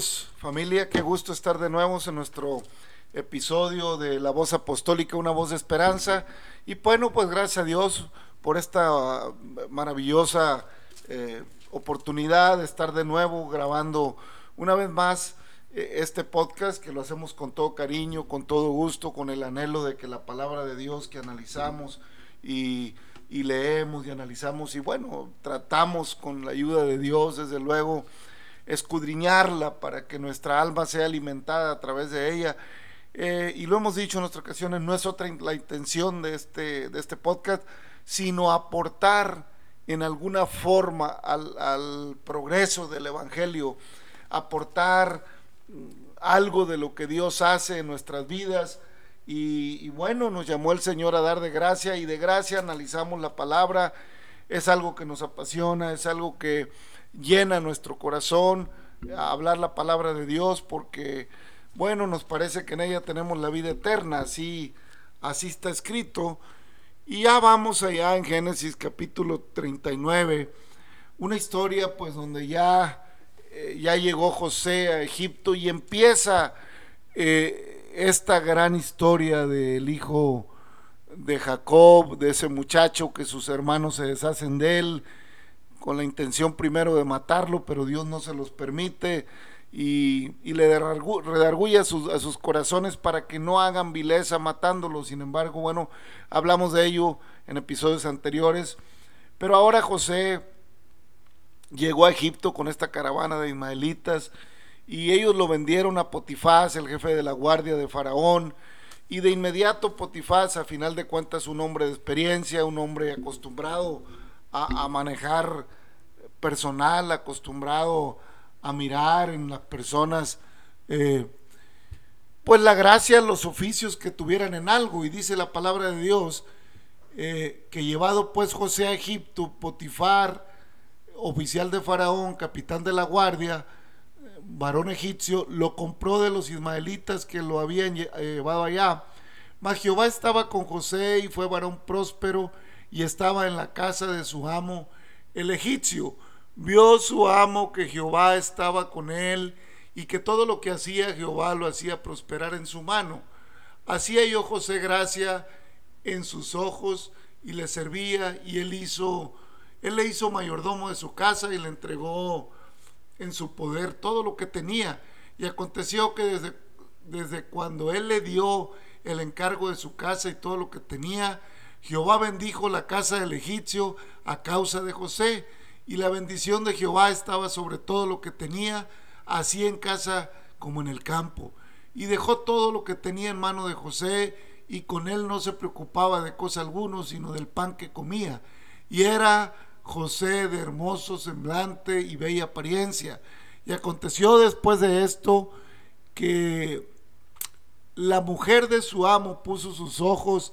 familia? Qué gusto estar de nuevo en nuestro episodio de La Voz Apostólica, una voz de esperanza. Y bueno, pues gracias a Dios por esta maravillosa eh, oportunidad de estar de nuevo grabando una vez más eh, este podcast que lo hacemos con todo cariño, con todo gusto, con el anhelo de que la palabra de Dios que analizamos y leemos y analizamos y bueno, tratamos con la ayuda de Dios, desde luego, escudriñarla para que nuestra alma sea alimentada a través de ella. Eh, y lo hemos dicho en otras ocasiones, no es otra la intención de este, de este podcast, sino aportar en alguna forma al, al progreso del Evangelio, aportar mm, algo de lo que Dios hace en nuestras vidas. Y, y, bueno, nos llamó el Señor a dar de gracia y de gracia analizamos la palabra. Es algo que nos apasiona, es algo que llena nuestro corazón, a hablar la palabra de Dios, porque bueno, nos parece que en ella tenemos la vida eterna, así, así está escrito. Y ya vamos allá en Génesis capítulo 39, una historia pues donde ya, eh, ya llegó José a Egipto y empieza eh, esta gran historia del hijo de Jacob, de ese muchacho que sus hermanos se deshacen de él con la intención primero de matarlo, pero Dios no se los permite y, y le redarguye a sus, a sus corazones para que no hagan vileza matándolo. Sin embargo, bueno, hablamos de ello en episodios anteriores. Pero ahora José llegó a Egipto con esta caravana de ismaelitas y ellos lo vendieron a Potifás, el jefe de la guardia de Faraón. Y de inmediato Potifás, a final de cuentas, un hombre de experiencia, un hombre acostumbrado a, manejar personal, acostumbrado a mirar en las personas, eh, pues la gracia, los oficios que tuvieran en algo. Y dice la palabra de Dios, eh, que llevado pues José a Egipto, Potifar, oficial de Faraón, capitán de la guardia, varón egipcio, lo compró de los ismaelitas que lo habían llevado allá. Mas Jehová estaba con José y fue varón próspero y estaba en la casa de su amo el egipcio. Vio su amo que Jehová estaba con él y que todo lo que hacía Jehová lo hacía prosperar en su mano. Hacía yo José gracia en sus ojos y le servía y él hizo, él le hizo mayordomo de su casa y le entregó en su poder todo lo que tenía. Y aconteció que desde, desde cuando él le dio el encargo de su casa y todo lo que tenía, Jehová bendijo la casa del egipcio a causa de José y la bendición de Jehová estaba sobre todo lo que tenía, así en casa como en el campo. Y dejó todo lo que tenía en mano de José, y con él no se preocupaba de cosa alguna, sino del pan que comía. Y era José de hermoso semblante y bella apariencia. Y aconteció después de esto que la mujer de su amo puso sus ojos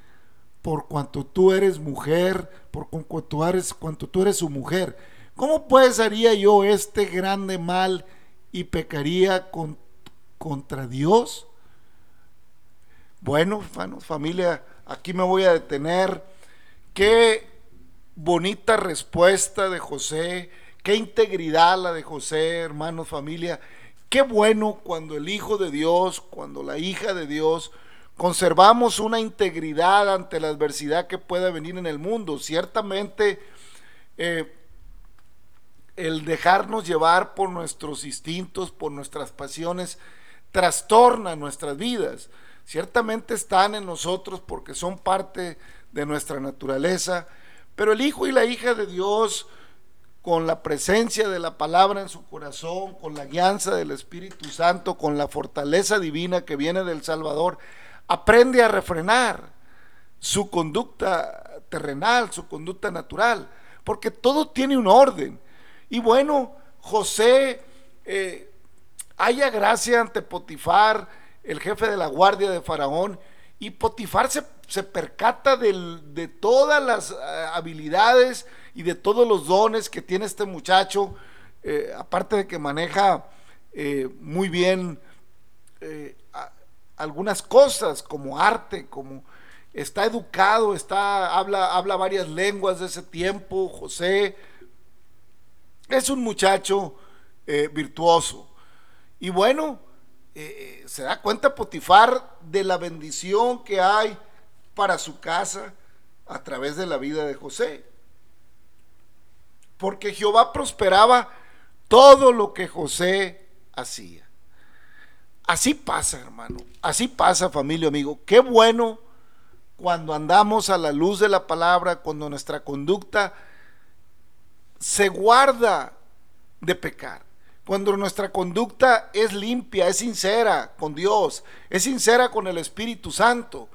por cuanto tú eres mujer, por cuanto tú eres, cuanto tú eres su mujer. ¿Cómo pues haría yo este grande mal y pecaría con, contra Dios? Bueno, familia, aquí me voy a detener. Qué bonita respuesta de José, qué integridad la de José, hermanos, familia. Qué bueno cuando el Hijo de Dios, cuando la hija de Dios, conservamos una integridad ante la adversidad que pueda venir en el mundo. Ciertamente, eh, el dejarnos llevar por nuestros instintos, por nuestras pasiones, trastorna nuestras vidas. Ciertamente están en nosotros porque son parte de nuestra naturaleza, pero el hijo y la hija de Dios, con la presencia de la palabra en su corazón, con la guianza del Espíritu Santo, con la fortaleza divina que viene del Salvador, aprende a refrenar su conducta terrenal, su conducta natural, porque todo tiene un orden. Y bueno, José eh, haya gracia ante Potifar, el jefe de la guardia de Faraón, y Potifar se, percata de todas las eh, habilidades y de todos los dones que tiene este muchacho, eh, aparte de que maneja muy bien algunas cosas como arte, como está educado, está, habla, habla varias lenguas de ese tiempo, José. Es un muchacho eh, virtuoso. Y bueno, eh, se da cuenta Potifar de la bendición que hay para su casa a través de la vida de José. Porque Jehová prosperaba todo lo que José hacía. Así pasa, hermano. Así pasa, familia, amigo. Qué bueno cuando andamos a la luz de la palabra, cuando nuestra conducta se guarda de pecar. Cuando nuestra conducta es limpia, es sincera con Dios, es sincera con el Espíritu Santo.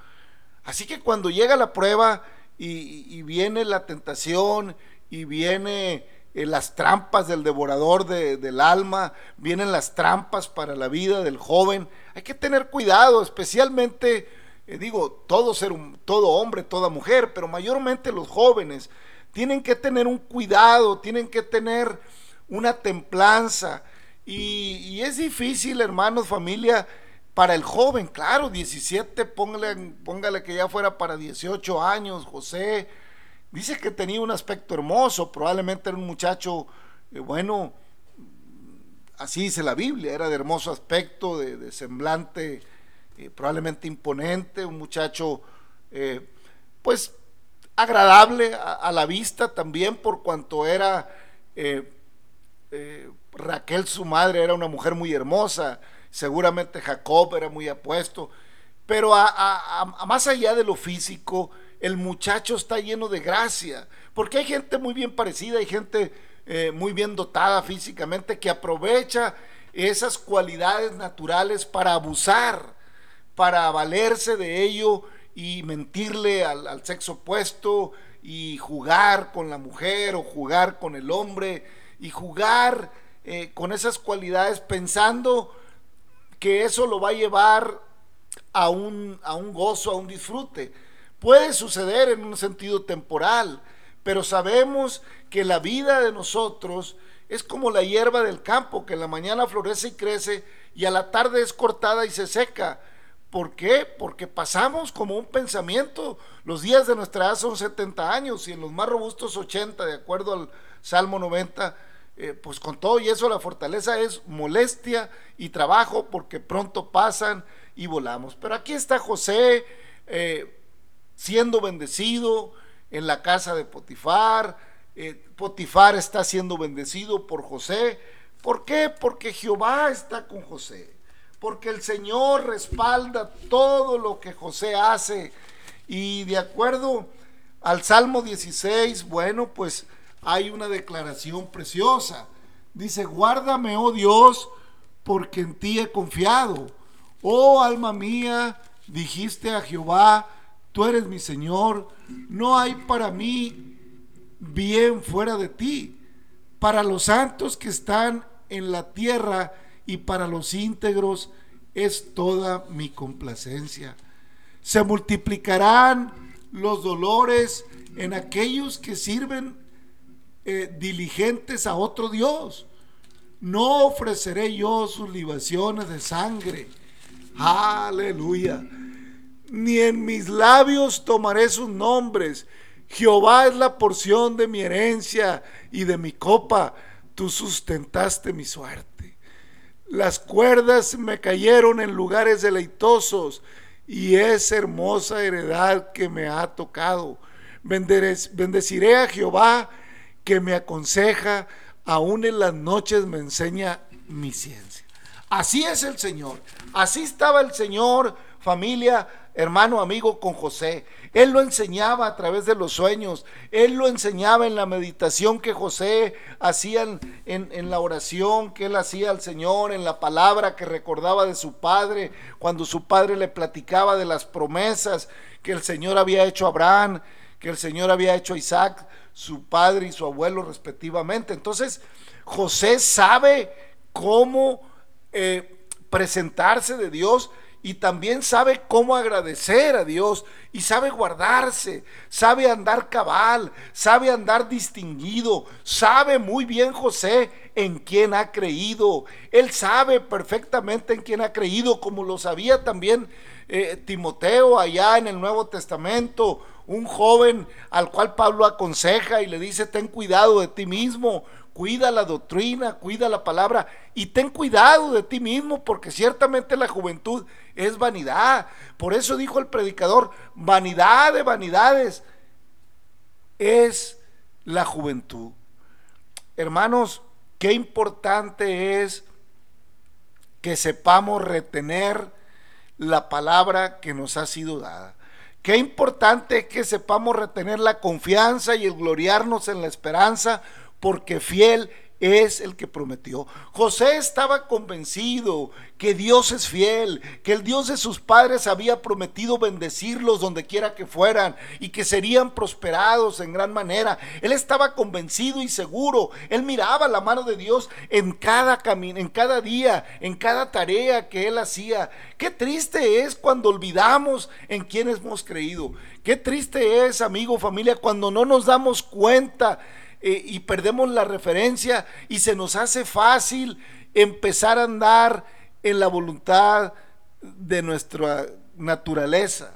Así que cuando llega la prueba y, viene la tentación y viene eh, las trampas del devorador del alma, vienen las trampas para la vida del joven, hay que tener cuidado, especialmente eh, digo, todo ser, todo hombre, toda mujer, pero mayormente los jóvenes tienen que tener un cuidado, tienen que tener una templanza. Y, es difícil, hermanos, familia, para el joven, claro, 17, póngale, póngale que ya fuera para 18 años, José. Dice que tenía un aspecto hermoso, probablemente era un muchacho, eh, bueno, así dice la Biblia, era de hermoso aspecto, de semblante eh, probablemente imponente, un muchacho eh, pues agradable a, la vista también por cuanto era Raquel su madre era una mujer muy hermosa, seguramente Jacob era muy apuesto, pero a, más allá de lo físico, el muchacho está lleno de gracia, porque hay gente muy bien parecida, hay gente muy bien dotada físicamente que aprovecha esas cualidades naturales para abusar para valerse de ello y mentirle al, sexo opuesto y jugar con la mujer o jugar con el hombre y jugar eh, con esas cualidades pensando que eso lo va a llevar a un, a un gozo, a un disfrute. Puede suceder en un sentido temporal, pero sabemos que la vida de nosotros es como la hierba del campo, que en la mañana florece y crece y a la tarde es cortada y se seca. ¿Por qué? Porque pasamos como un pensamiento. Los días de nuestra edad son 70 años y en los más robustos 80, de acuerdo al Salmo 90. Eh, pues con todo y eso la fortaleza es molestia y trabajo porque pronto pasan y volamos. Pero aquí está José eh, siendo bendecido en la casa de Potifar. Eh, Potifar está siendo bendecido por José. ¿Por qué? Porque Jehová está con José porque el Señor respalda todo lo que José hace. Y de acuerdo al Salmo 16, bueno, pues hay una declaración preciosa. Dice, guárdame, oh Dios, porque en ti he confiado. Oh alma mía, dijiste a Jehová, tú eres mi Señor, no hay para mí bien fuera de ti. Para los santos que están en la tierra, y para los íntegros es toda mi complacencia. Se multiplicarán los dolores en aquellos que sirven eh, diligentes a otro Dios. No ofreceré yo sus libaciones de sangre. Aleluya. Ni en mis labios tomaré sus nombres. Jehová es la porción de mi herencia y de mi copa. Tú sustentaste mi suerte. Las cuerdas me cayeron en lugares deleitosos y es hermosa heredad que me ha tocado. Bendeciré a Jehová que me aconseja, aún en las noches me enseña mi ciencia. Así es el Señor. Así estaba el Señor, familia, hermano, amigo, con José. Él lo enseñaba a través de los sueños. Él lo enseñaba en la meditación que José hacía en, en, la oración que él hacía al Señor, en la palabra que recordaba de su padre, cuando su padre le platicaba de las promesas que el Señor había hecho a Abraham, que el Señor había hecho a Isaac, su padre y su abuelo respectivamente. Entonces, José sabe cómo eh, presentarse de Dios y también sabe cómo agradecer a Dios y sabe guardarse, sabe andar cabal, sabe andar distinguido, sabe muy bien José en quién ha creído. Él sabe perfectamente en quién ha creído, como lo sabía también eh, Timoteo allá en el Nuevo Testamento, un joven al cual Pablo aconseja y le dice, ten cuidado de ti mismo, cuida la doctrina, cuida la palabra y ten cuidado de ti mismo porque ciertamente la juventud es vanidad. Por eso dijo el predicador, vanidad de vanidades es la juventud. Hermanos, qué importante es que sepamos retener la palabra que nos ha sido dada. Qué importante es que sepamos retener la confianza y el gloriarnos en la esperanza porque fiel es el que prometió. José estaba convencido que Dios es fiel, que el Dios de sus padres había prometido bendecirlos donde quiera que fueran y que serían prosperados en gran manera. Él estaba convencido y seguro. Él miraba la mano de Dios en cada camino, en cada día, en cada tarea que él hacía. Qué triste es cuando olvidamos en quién hemos creído. Qué triste es, amigo, familia, cuando no nos damos cuenta eh, y perdemos la referencia y se nos hace fácil empezar a andar en la voluntad de nuestra naturaleza.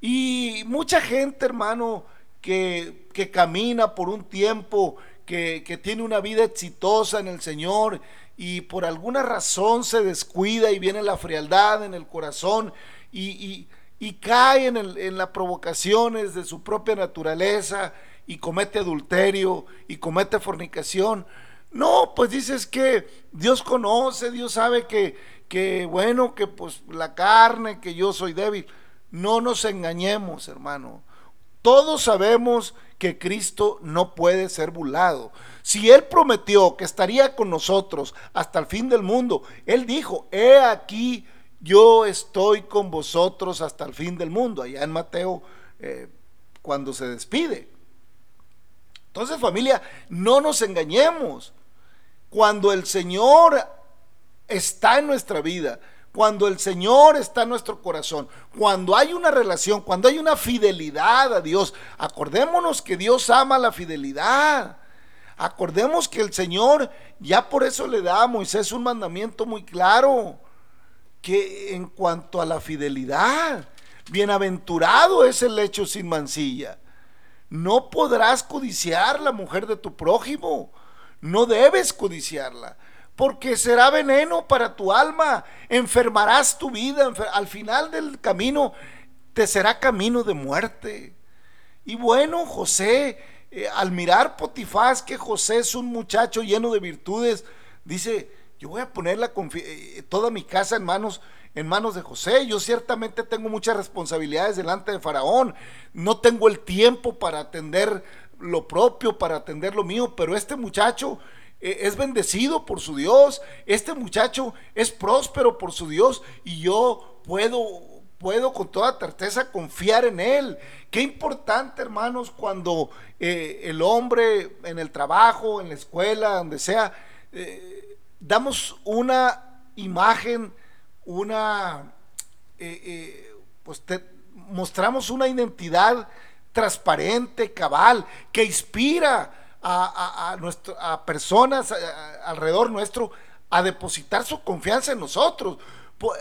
Y mucha gente, hermano, que, que camina por un tiempo, que, que, tiene una vida exitosa en el Señor y por alguna razón se descuida y viene la frialdad en el corazón y, y, y cae en, el, en las provocaciones de su propia naturaleza y comete adulterio y comete fornicación. No, pues dices que Dios conoce, Dios sabe que, que bueno, que pues la carne, que yo soy débil. No nos engañemos, hermano. Todos sabemos que Cristo no puede ser burlado. Si Él prometió que estaría con nosotros hasta el fin del mundo, Él dijo, he aquí, yo estoy con vosotros hasta el fin del mundo, allá en Mateo, eh, cuando se despide. Entonces familia, no nos engañemos. Cuando el Señor está en nuestra vida, cuando el Señor está en nuestro corazón, cuando hay una relación, cuando hay una fidelidad a Dios, acordémonos que Dios ama la fidelidad. Acordemos que el Señor ya por eso le da a Moisés un mandamiento muy claro, que en cuanto a la fidelidad, bienaventurado es el lecho sin mancilla. No podrás codiciar la mujer de tu prójimo. No debes codiciarla, porque será veneno para tu alma. Enfermarás tu vida. Al final del camino te será camino de muerte. Y bueno, José, eh, al mirar Potifás que José es un muchacho lleno de virtudes, dice, yo voy a poner eh, toda mi casa en manos en manos de José. Yo ciertamente tengo muchas responsabilidades delante de Faraón. No tengo el tiempo para atender lo propio, para atender lo mío, pero este muchacho eh, es bendecido por su Dios. Este muchacho es próspero por su Dios y yo puedo puedo con toda certeza confiar en Él. Qué importante, hermanos, cuando eh, el hombre en el trabajo, en la escuela, donde sea, eh, damos una imagen una, eh, eh, pues mostramos una identidad transparente, cabal, que inspira a, personas alrededor nuestro a depositar su confianza en nosotros.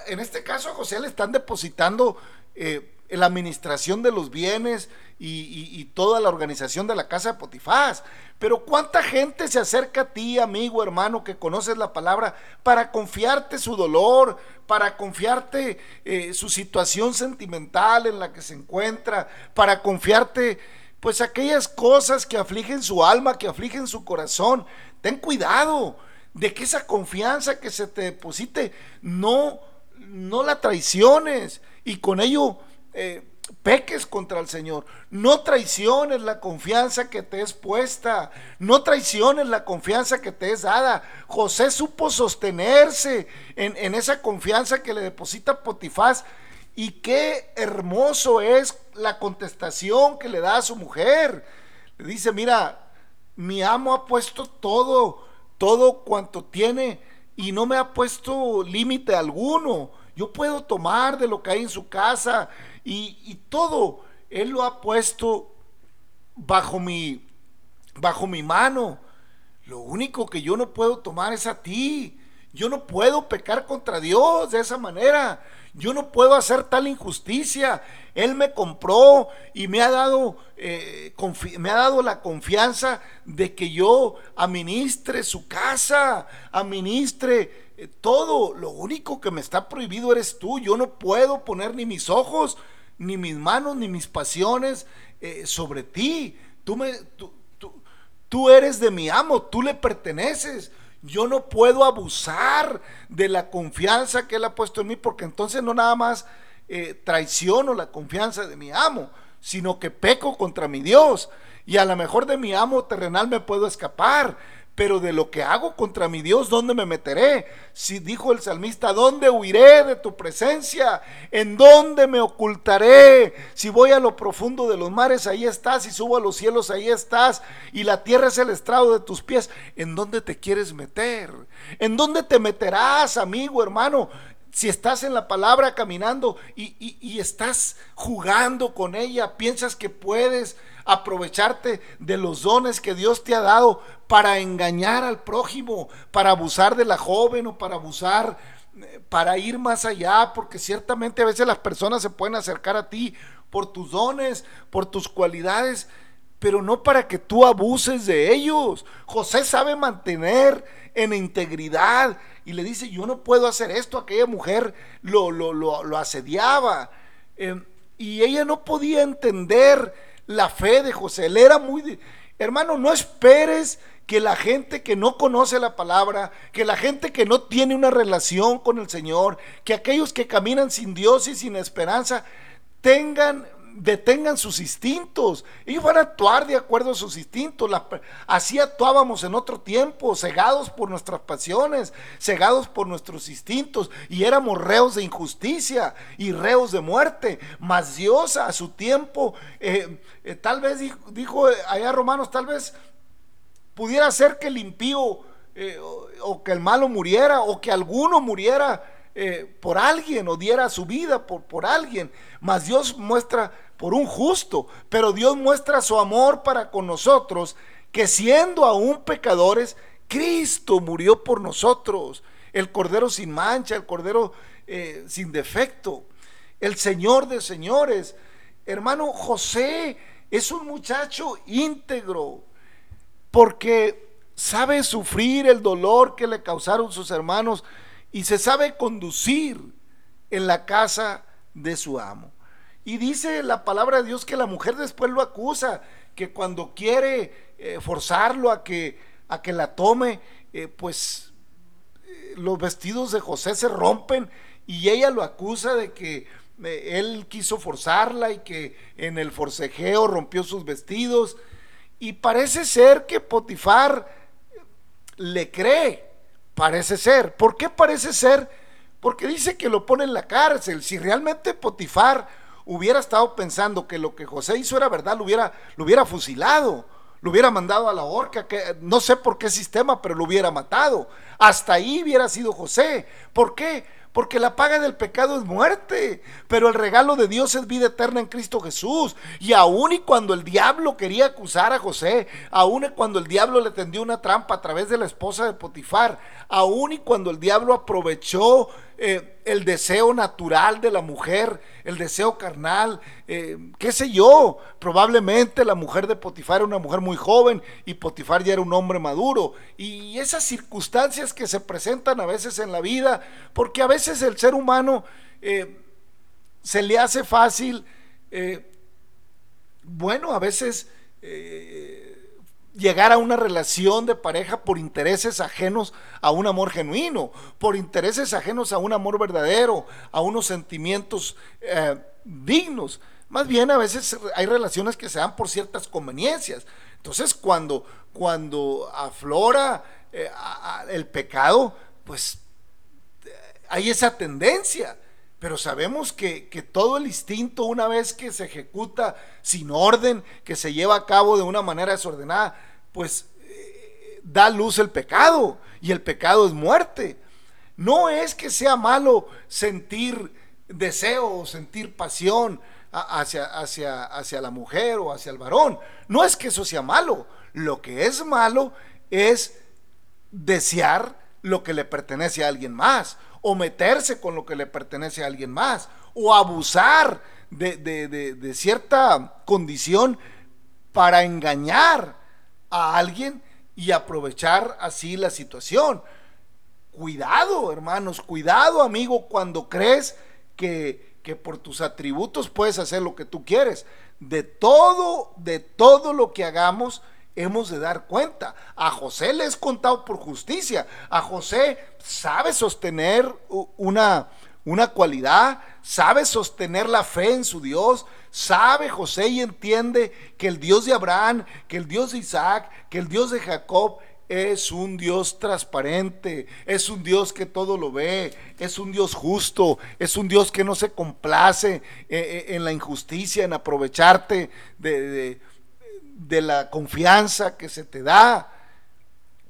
En este caso a José le están depositando eh, la administración de los bienes y, toda la organización de la casa de Potifás. Pero cuánta gente se acerca a ti, amigo, hermano, que conoces la palabra, para confiarte su dolor, para confiarte eh, su situación sentimental en la que se encuentra, para confiarte pues aquellas cosas que afligen su alma, que afligen su corazón. ten cuidado de que esa confianza que se te deposite no, no la traiciones y con ello eh, peques contra el Señor. No traiciones la confianza que te es puesta. No traiciones la confianza que te es dada. José supo sostenerse en, en esa confianza que le deposita Potifás. Y qué hermoso es la contestación que le da a su mujer. Le dice, mira, mi amo ha puesto todo, todo cuanto tiene y no me ha puesto límite alguno. Yo puedo tomar de lo que hay en su casa y, todo. Él lo ha puesto bajo mi, bajo mi mano. Lo único que yo no puedo tomar es a ti. Yo no puedo pecar contra Dios de esa manera. Yo no puedo hacer tal injusticia. Él me compró y me ha dado, eh, me ha dado la confianza de que yo administre su casa, administre eh, todo. Lo único que me está prohibido eres tú. Yo no puedo poner ni mis ojos, ni mis manos, ni mis pasiones eh, sobre ti. Tú, me, tú, tú eres de mi amo, tú le perteneces. Yo no puedo abusar de la confianza que Él ha puesto en mí, porque entonces no nada más eh, traiciono la confianza de mi amo, sino que peco contra mi Dios. Y a lo mejor de mi amo terrenal me puedo escapar, pero de lo que hago contra mi Dios, ¿dónde me meteré? Si dijo el salmista, ¿dónde huiré de tu presencia? ¿En dónde me ocultaré? Si voy a lo profundo de los mares, ahí estás. Si subo a los cielos, ahí estás. Y la tierra es el estrado de tus pies. ¿En dónde te quieres meter? ¿En dónde te meterás, amigo, hermano? Si estás en la palabra caminando y, estás jugando con ella, piensas que puedes aprovecharte de los dones que Dios te ha dado para engañar al prójimo, para abusar de la joven o para abusar, eh, para ir más allá, porque ciertamente a veces las personas se pueden acercar a ti por tus dones, por tus cualidades, pero no para que tú abuses de ellos. José sabe mantener en integridad y le dice, yo no puedo hacer esto, aquella mujer lo, lo, lo, asediaba. Eh, y ella no podía entender la fe de José. Él era muy... Hermano, no esperes que la gente que no conoce la palabra, que la gente que no tiene una relación con el Señor, que aquellos que caminan sin Dios y sin esperanza, tengan detengan sus instintos. Ellos van a actuar de acuerdo a sus instintos. así actuábamos en otro tiempo, cegados por nuestras pasiones, cegados por nuestros instintos, y éramos reos de injusticia y reos de muerte. Mas Dios a su tiempo, eh, eh, tal vez dijo, allá Romanos, tal vez pudiera ser que el impío eh, o, que el malo muriera, o que alguno muriera. Por alguien o diera su vida por, por alguien, mas Dios muestra por un justo, pero Dios muestra su amor para con nosotros, que siendo aún pecadores, Cristo murió por nosotros, el Cordero sin mancha, el Cordero eh, sin defecto, el Señor de señores. Hermano José es un muchacho íntegro, porque sabe sufrir el dolor que le causaron sus hermanos y se sabe conducir en la casa de su amo. Y dice la palabra de Dios que la mujer después lo acusa, que cuando quiere eh, forzarlo a que, a que la tome, eh, pues eh, los vestidos de José se rompen y ella lo acusa de que él quiso forzarla y que en el forcejeo rompió sus vestidos. Y parece ser que Potifar le cree, parece ser. ¿Por qué parece ser? Porque dice que lo pone en la cárcel. Si realmente Potifar hubiera estado pensando que lo que José hizo era verdad, lo hubiera, lo hubiera fusilado, lo hubiera mandado a la horca, que no sé por qué sistema, pero lo hubiera matado. Hasta ahí hubiera sido José. ¿Por qué? Porque la paga del pecado es muerte, pero el regalo de Dios es vida eterna en Cristo Jesús. Y aún y cuando el diablo quería acusar a José, aún y cuando el diablo le tendió una trampa a través de la esposa de Potifar, aún y cuando el diablo aprovechó eh, el deseo natural de la mujer, el deseo carnal, eh, qué sé yo, probablemente la mujer de Potifar era una mujer muy joven y Potifar ya era un hombre maduro. Y esas circunstancias que se presentan a veces en la vida, porque a veces el ser humano eh, se le hace fácil, bueno, a veces llegar a una relación de pareja por intereses ajenos a un amor genuino, por intereses ajenos a un amor verdadero, a unos sentimientos eh, dignos. Más bien a veces hay relaciones que se dan por ciertas conveniencias. Entonces cuando, cuando aflora eh, el pecado, pues hay esa tendencia. Pero sabemos que, todo el instinto, una vez que se ejecuta sin orden, que se lleva a cabo de una manera desordenada, pues eh, da luz el pecado. Y el pecado es muerte. No es que sea malo sentir deseo o sentir pasión hacia, hacia, hacia la mujer o hacia el varón. No es que eso sea malo. Lo que es malo es desear lo que le pertenece a alguien más, o meterse con lo que le pertenece a alguien más, o abusar de, cierta condición para engañar a alguien y aprovechar así la situación. Cuidado, hermanos, cuidado, amigo, cuando crees que, que, por tus atributos puedes hacer lo que tú quieres. De todo, de todo lo que hagamos, hemos de dar cuenta. A José le es contado por justicia. A José sabe sostener una, una cualidad, sabe sostener la fe en su Dios, sabe José y entiende que el Dios de Abraham, que el Dios de Isaac, que el Dios de Jacob es un Dios transparente, es un Dios que todo lo ve, es un Dios justo, es un Dios que no se complace eh, eh, en la injusticia, en aprovecharte de de la confianza que se te da,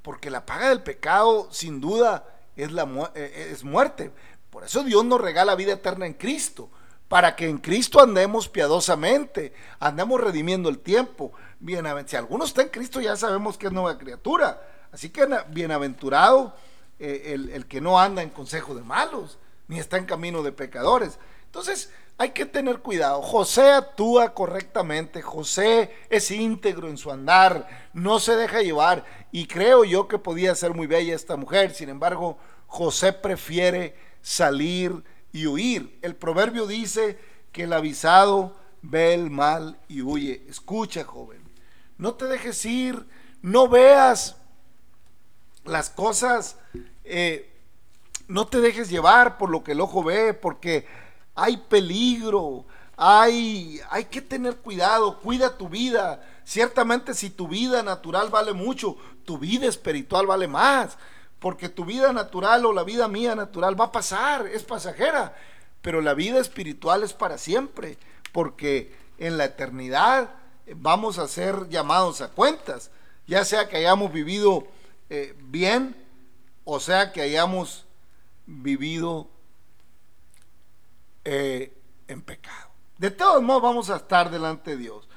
porque la paga del pecado sin duda es, la, eh, eh, es muerte. Por eso Dios nos regala vida eterna en Cristo, para que en Cristo andemos piadosamente, andemos redimiendo el tiempo. Bien, si alguno está en Cristo ya sabemos que es nueva criatura, así que bienaventurado eh, el, el que no anda en consejo de malos, ni está en camino de pecadores. Entonces, hay que tener cuidado. José actúa correctamente, José es íntegro en su andar, no se deja llevar. Y creo yo que podía ser muy bella esta mujer, sin embargo, José prefiere salir y huir. El proverbio dice que el avisado ve el mal y huye. Escucha, joven, no te dejes ir, no veas las cosas, eh, no te dejes llevar por lo que el ojo ve, porque hay peligro, hay, hay que tener cuidado, cuida tu vida. Ciertamente si tu vida natural vale mucho, tu vida espiritual vale más, porque tu vida natural o la vida mía natural va a pasar, es pasajera, pero la vida espiritual es para siempre, porque en la eternidad vamos a ser llamados a cuentas, ya sea que hayamos vivido eh, bien o sea que hayamos vivido eh, en pecado. De todos modos vamos a estar delante de Dios.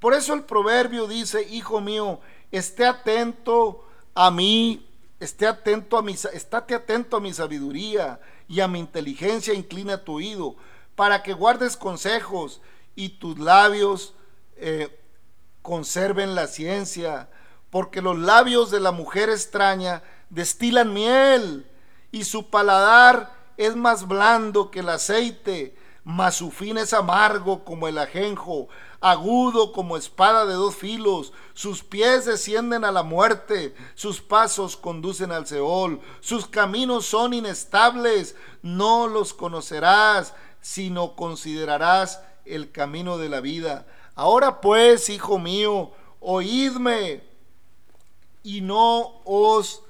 Por eso el proverbio dice, hijo mío, esté atento a mí, esté atento a mi, estate atento a mi sabiduría y a mi inteligencia, inclina tu oído, para que guardes consejos y tus labios eh, conserven la ciencia, porque los labios de la mujer extraña destilan miel y su paladar es más blando que el aceite, mas su fin es amargo como el ajenjo, agudo como espada de dos filos, sus pies descienden a la muerte, sus pasos conducen al Seol, sus caminos son inestables, no los conocerás, sino considerarás el camino de la vida. Ahora pues, hijo mío, oídme y no os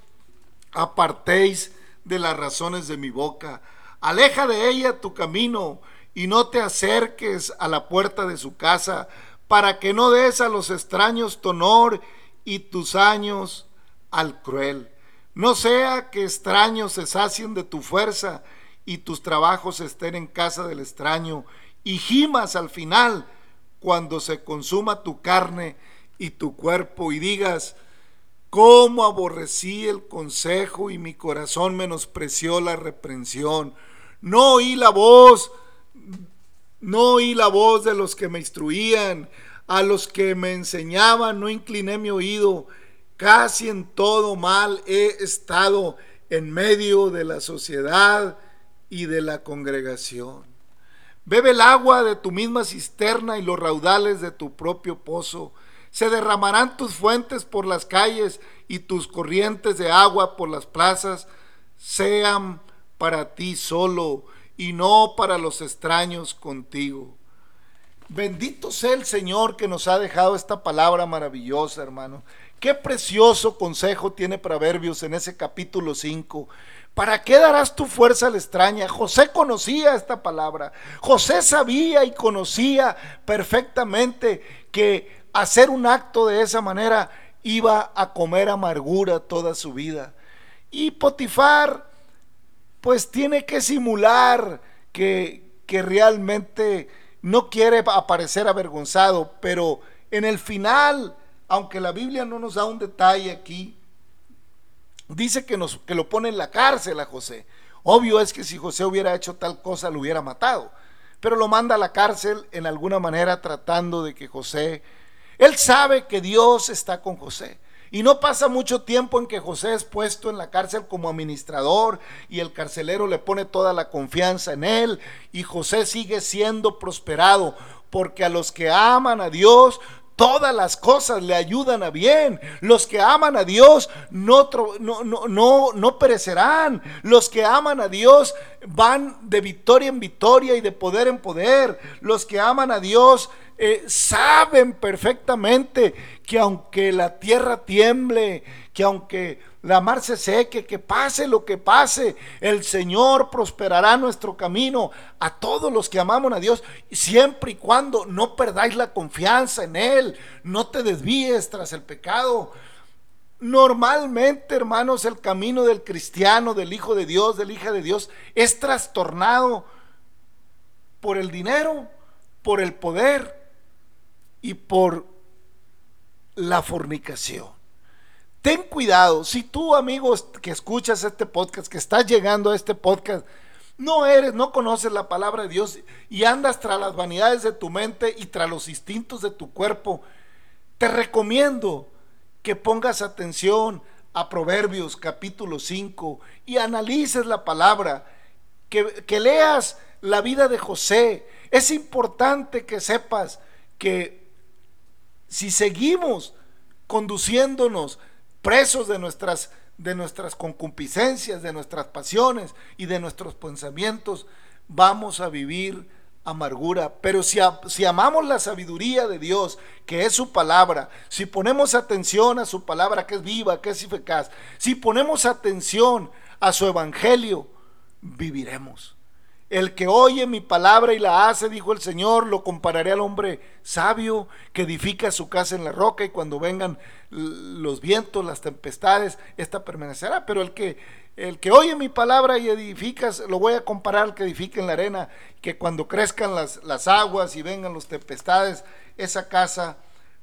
apartéis de las razones de mi boca. Aleja de ella tu camino y no te acerques a la puerta de su casa, para que no des a los extraños tu honor y tus años al cruel. No sea que extraños se sacien de tu fuerza y tus trabajos estén en casa del extraño y gimas al final cuando se consuma tu carne y tu cuerpo y digas, Cómo aborrecí el consejo y mi corazón menospreció la reprensión. No oí la voz, no oí la voz de los que me instruían, a los que me enseñaban, no incliné mi oído. Casi en todo mal he estado en medio de la sociedad y de la congregación. Bebe el agua de tu misma cisterna y los raudales de tu propio pozo Se derramarán tus fuentes por las calles y tus corrientes de agua por las plazas sean para ti solo y no para los extraños contigo. Bendito sea el Señor que nos ha dejado esta palabra maravillosa, hermano. Qué precioso consejo tiene Proverbios en ese capítulo 5. ¿Para qué darás tu fuerza a la extraña? José conocía esta palabra. José sabía y conocía perfectamente que hacer un acto de esa manera iba a comer amargura toda su vida. Y Potifar, pues tiene que simular que, que realmente no quiere aparecer avergonzado, pero en el final, aunque la Biblia no nos da un detalle aquí, dice que, nos, que lo pone en la cárcel a José. Obvio es que si José hubiera hecho tal cosa, lo hubiera matado, pero lo manda a la cárcel en alguna manera tratando de que José, él sabe que Dios está con José. Y no pasa mucho tiempo en que José es puesto en la cárcel como administrador y el carcelero le pone toda la confianza en él y José sigue siendo prosperado porque a los que aman a Dios todas las cosas le ayudan a bien. Los que aman a Dios no, no, no, no, perecerán. Los que aman a Dios van de victoria en victoria y de poder en poder. Los que aman a Dios eh, saben perfectamente que aunque la tierra tiemble, que aunque la mar se seque, que pase lo que pase, el Señor prosperará nuestro camino a todos los que amamos a Dios, siempre y cuando no perdáis la confianza en Él, no te desvíes tras el pecado. Normalmente, hermanos, el camino del cristiano, del Hijo de Dios, del hija de Dios, es trastornado por el dinero, por el poder y por la fornicación. Ten cuidado, si tú amigos que escuchas este podcast, que estás llegando a este podcast, no eres, no conoces la palabra de Dios y andas tras las vanidades de tu mente y tras los instintos de tu cuerpo, te recomiendo que pongas atención a Proverbios capítulo 5 y analices la palabra, que, que leas la vida de José. Es importante que sepas que si seguimos conduciéndonos presos de nuestras, de nuestras concupiscencias, de nuestras pasiones y de nuestros pensamientos, vamos a vivir amargura. Pero si, si, amamos la sabiduría de Dios, que es su palabra, si ponemos atención a su palabra, que es viva, que es eficaz, si ponemos atención a su evangelio, viviremos. El que oye mi palabra y la hace, dijo el Señor, lo compararé al hombre sabio que edifica su casa en la roca y cuando vengan los vientos, las tempestades, esta permanecerá. Pero el que, el que oye mi palabra y edifica, lo voy a comparar al que edifica en la arena, que cuando crezcan las, las aguas y vengan las tempestades, esa casa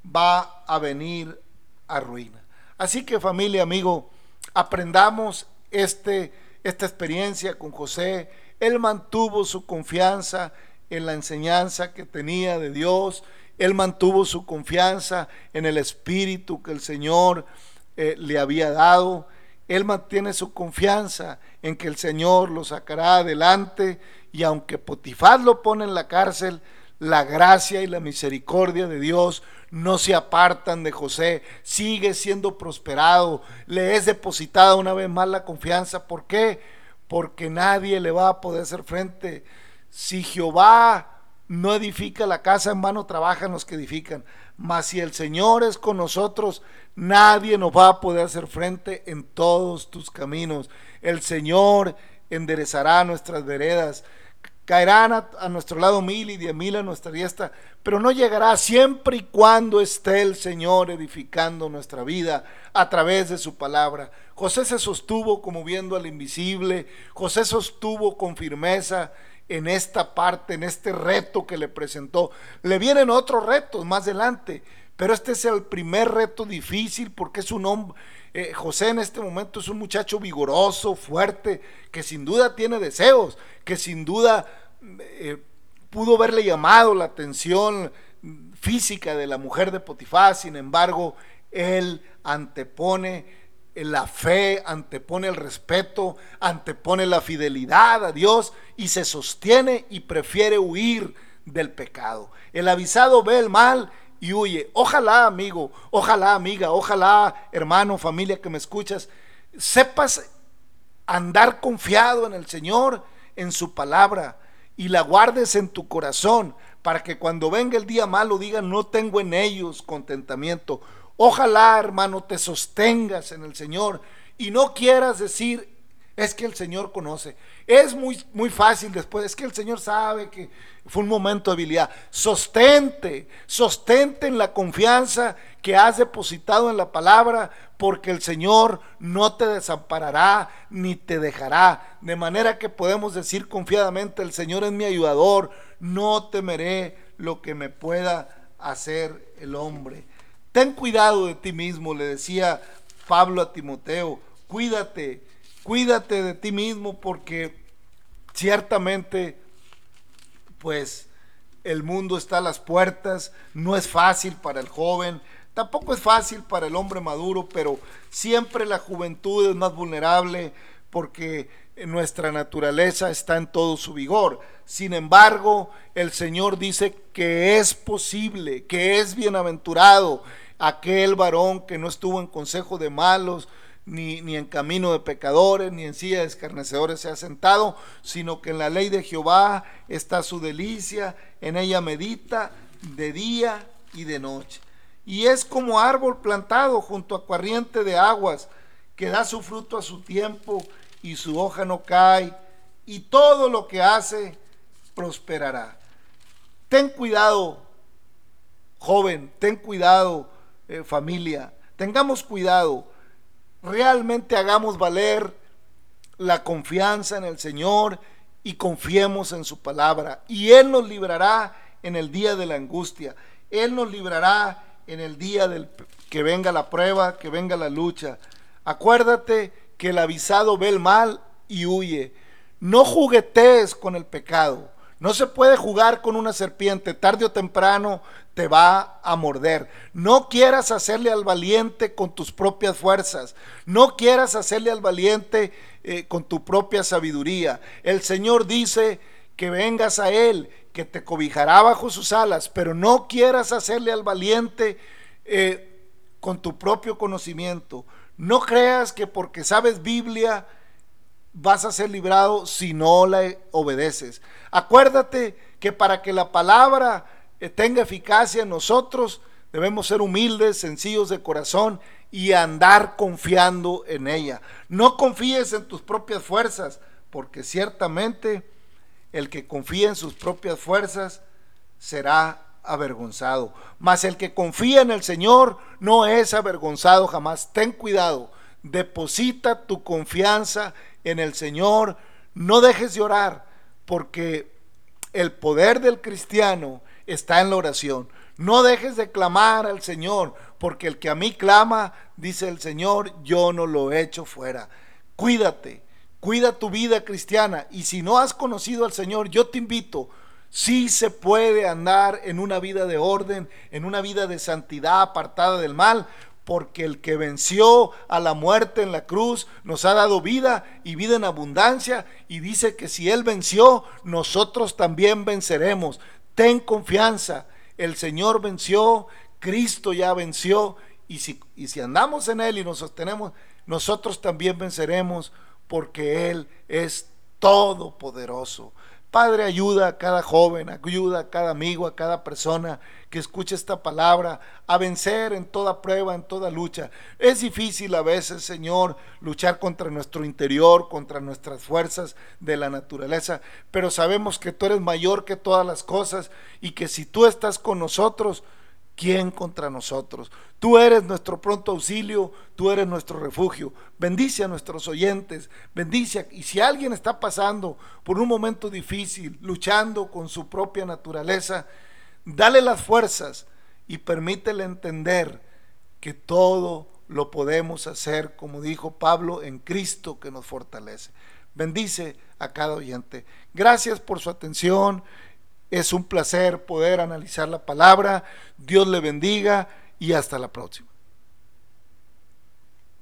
va a venir a ruina. Así que familia, amigo, aprendamos este, esta experiencia con José él mantuvo su confianza en la enseñanza que tenía de Dios. Él mantuvo su confianza en el Espíritu que el Señor eh, le había dado. Él mantiene su confianza en que el Señor lo sacará adelante y aunque Potifar lo pone en la cárcel, la gracia y la misericordia de Dios no se apartan de José, sigue siendo prosperado, le es depositada una vez más la confianza. ¿Por qué? Porque nadie le va a poder hacer frente. Si Jehová no edifica la casa, en vano trabajan los que edifican. Mas si el Señor es con nosotros, nadie nos va a poder hacer frente en todos tus caminos. El Señor enderezará nuestras veredas. Caerán a, nuestro lado mil y diez mil a nuestra diestra, pero no llegará siempre y cuando esté el Señor edificando nuestra vida a través de su palabra. José se sostuvo como viendo al invisible, José sostuvo con firmeza en esta parte, en este reto que le presentó. Le vienen otros retos más adelante, pero este es el primer reto difícil porque es un hombre, eh, José en este momento es un muchacho vigoroso, fuerte, que sin duda tiene deseos, que sin duda eh, pudo verle llamado la atención física de la mujer de Potifar, sin embargo, él antepone la fe, antepone el respeto, antepone la fidelidad a Dios y se sostiene y prefiere huir del pecado. El avisado ve el mal y huye. Ojalá, amigo, ojalá, amiga, ojalá, hermano, familia que me escuchas, sepas andar confiado en el Señor, en su palabra, y la guardes en tu corazón, para que cuando venga el día malo digan, no tengo en ellos contentamiento. Ojalá, hermano, te sostengas en el Señor y no quieras decir, es que el Señor conoce. Es muy, muy fácil después, es que el Señor sabe que fue un momento de habilidad. Sostente, sostente en la confianza que has depositado en la palabra, porque el Señor no te desamparará ni te dejará. De manera que podemos decir confiadamente, el Señor es mi ayudador, no temeré lo que me pueda hacer el hombre. Ten cuidado de ti mismo, le decía Pablo a Timoteo, cuídate cuídate de ti mismo porque ciertamente pues el mundo está a las puertas, no es fácil para el joven, tampoco es fácil para el hombre maduro, pero siempre la juventud es más vulnerable porque nuestra naturaleza está en todo su vigor. Sin embargo, el Señor dice que es posible, que es bienaventurado aquel varón que no estuvo en consejo de malos, ni, en camino de pecadores, ni en silla de escarnecedores se ha sentado, sino que en la ley de Jehová está su delicia, en ella medita de día y de noche. Y es como árbol plantado junto a corriente de aguas, que da su fruto a su tiempo y su hoja no cae, y todo lo que hace prosperará. Ten cuidado, joven, ten cuidado, eh, familia, tengamos cuidado realmente hagamos valer la confianza en el Señor y confiemos en su palabra. Y Él nos librará en el día de la angustia. Él nos librará en el día del que venga la prueba, que venga la lucha. Acuérdate que el avisado ve el mal y huye. No juguetees con el pecado. No se puede jugar con una serpiente, tarde o temprano te va a morder. No quieras hacerle al valiente con tus propias fuerzas. No quieras hacerle al valiente eh, con tu propia sabiduría. El Señor dice que vengas a Él, que te cobijará bajo sus alas, pero no quieras hacerle al valiente eh, con tu propio conocimiento. No creas que porque sabes Biblia, vas a ser librado si no la obedeces. Acuérdate que para que la palabra tenga eficacia en nosotros, debemos ser humildes, sencillos de corazón y andar confiando en ella. No confíes en tus propias fuerzas, porque ciertamente el que confía en sus propias fuerzas será avergonzado. Mas el que confía en el Señor no es avergonzado jamás. Ten cuidado, deposita tu confianza en el Señor, no dejes de orar, porque el poder del cristiano está en la oración. No dejes de clamar al Señor, porque el que a mí clama, dice el Señor, yo no lo echo fuera. Cuídate, cuida tu vida cristiana, y si no has conocido al Señor, yo te invito, sí se puede andar en una vida de orden, en una vida de santidad apartada del mal, porque el que venció a la muerte en la cruz nos ha dado vida y vida en abundancia y dice que si Él venció, nosotros también venceremos. Ten confianza, el Señor venció, Cristo ya venció y si, y si andamos en Él y nos sostenemos, nosotros también venceremos porque Él es todopoderoso. Padre, ayuda a cada joven, ayuda a cada amigo, a cada persona que escuche esta palabra a vencer en toda prueba, en toda lucha. Es difícil a veces, Señor, luchar contra nuestro interior, contra nuestras fuerzas de la naturaleza, pero sabemos que tú eres mayor que todas las cosas y que si tú estás con nosotros, ¿quién contra nosotros? Tú eres nuestro pronto auxilio, tú eres nuestro refugio. Bendice a nuestros oyentes, bendice. Y si alguien está pasando por un momento difícil, luchando con su propia naturaleza, dale las fuerzas y permítele entender que todo lo podemos hacer, como dijo Pablo, en Cristo que nos fortalece. Bendice a cada oyente. Gracias por su atención. Es un placer poder analizar la palabra. Dios le bendiga y hasta la próxima.